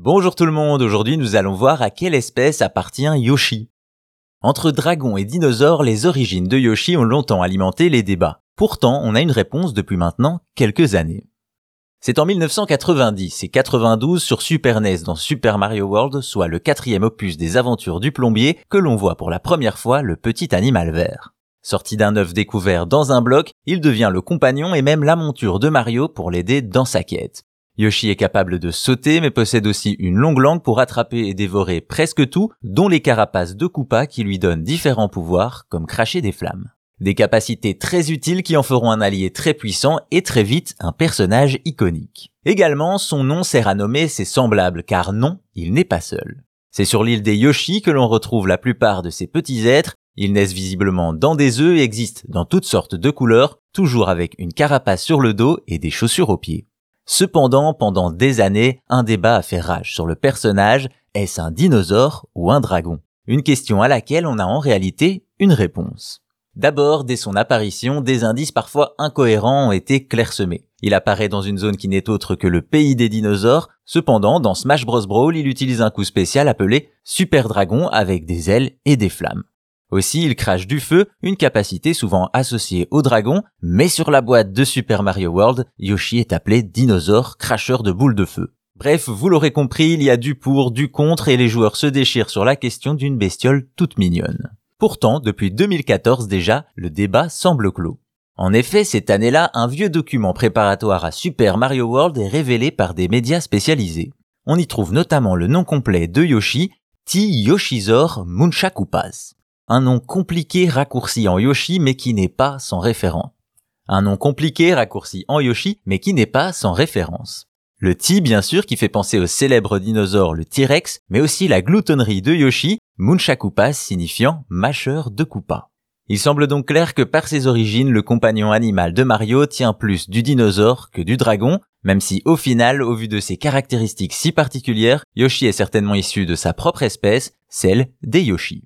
Bonjour tout le monde, aujourd'hui nous allons voir à quelle espèce appartient Yoshi. Entre dragons et dinosaures, les origines de Yoshi ont longtemps alimenté les débats. Pourtant, on a une réponse depuis maintenant quelques années. C'est en 1990 et 92 sur Super NES dans Super Mario World, soit le quatrième opus des aventures du plombier, que l'on voit pour la première fois le petit animal vert. Sorti d'un œuf découvert dans un bloc, il devient le compagnon et même la monture de Mario pour l'aider dans sa quête. Yoshi est capable de sauter mais possède aussi une longue langue pour attraper et dévorer presque tout, dont les carapaces de Koopa qui lui donnent différents pouvoirs comme cracher des flammes. Des capacités très utiles qui en feront un allié très puissant et très vite un personnage iconique. Également, son nom sert à nommer ses semblables car non, il n'est pas seul. C'est sur l'île des Yoshi que l'on retrouve la plupart de ces petits êtres. Ils naissent visiblement dans des œufs et existent dans toutes sortes de couleurs, toujours avec une carapace sur le dos et des chaussures aux pieds. Cependant, pendant des années, un débat a fait rage sur le personnage, est-ce un dinosaure ou un dragon? Une question à laquelle on a en réalité une réponse. D'abord, dès son apparition, des indices parfois incohérents ont été clairsemés. Il apparaît dans une zone qui n'est autre que le pays des dinosaures, cependant, dans Smash Bros Brawl, il utilise un coup spécial appelé Super Dragon avec des ailes et des flammes. Aussi, il crache du feu, une capacité souvent associée au dragon, mais sur la boîte de Super Mario World, Yoshi est appelé dinosaure cracheur de boules de feu. Bref, vous l'aurez compris, il y a du pour, du contre et les joueurs se déchirent sur la question d'une bestiole toute mignonne. Pourtant, depuis 2014 déjà, le débat semble clos. En effet, cette année-là, un vieux document préparatoire à Super Mario World est révélé par des médias spécialisés. On y trouve notamment le nom complet de Yoshi, T. Yoshizor Munchakupas un nom compliqué raccourci en Yoshi mais qui n'est pas sans référent. Un nom compliqué raccourci en Yoshi mais qui n'est pas sans référence. Le T bien sûr qui fait penser au célèbre dinosaure le T-Rex, mais aussi la gloutonnerie de Yoshi, Munchakupas signifiant mâcheur de Koopa. Il semble donc clair que par ses origines, le compagnon animal de Mario tient plus du dinosaure que du dragon, même si au final, au vu de ses caractéristiques si particulières, Yoshi est certainement issu de sa propre espèce, celle des Yoshi.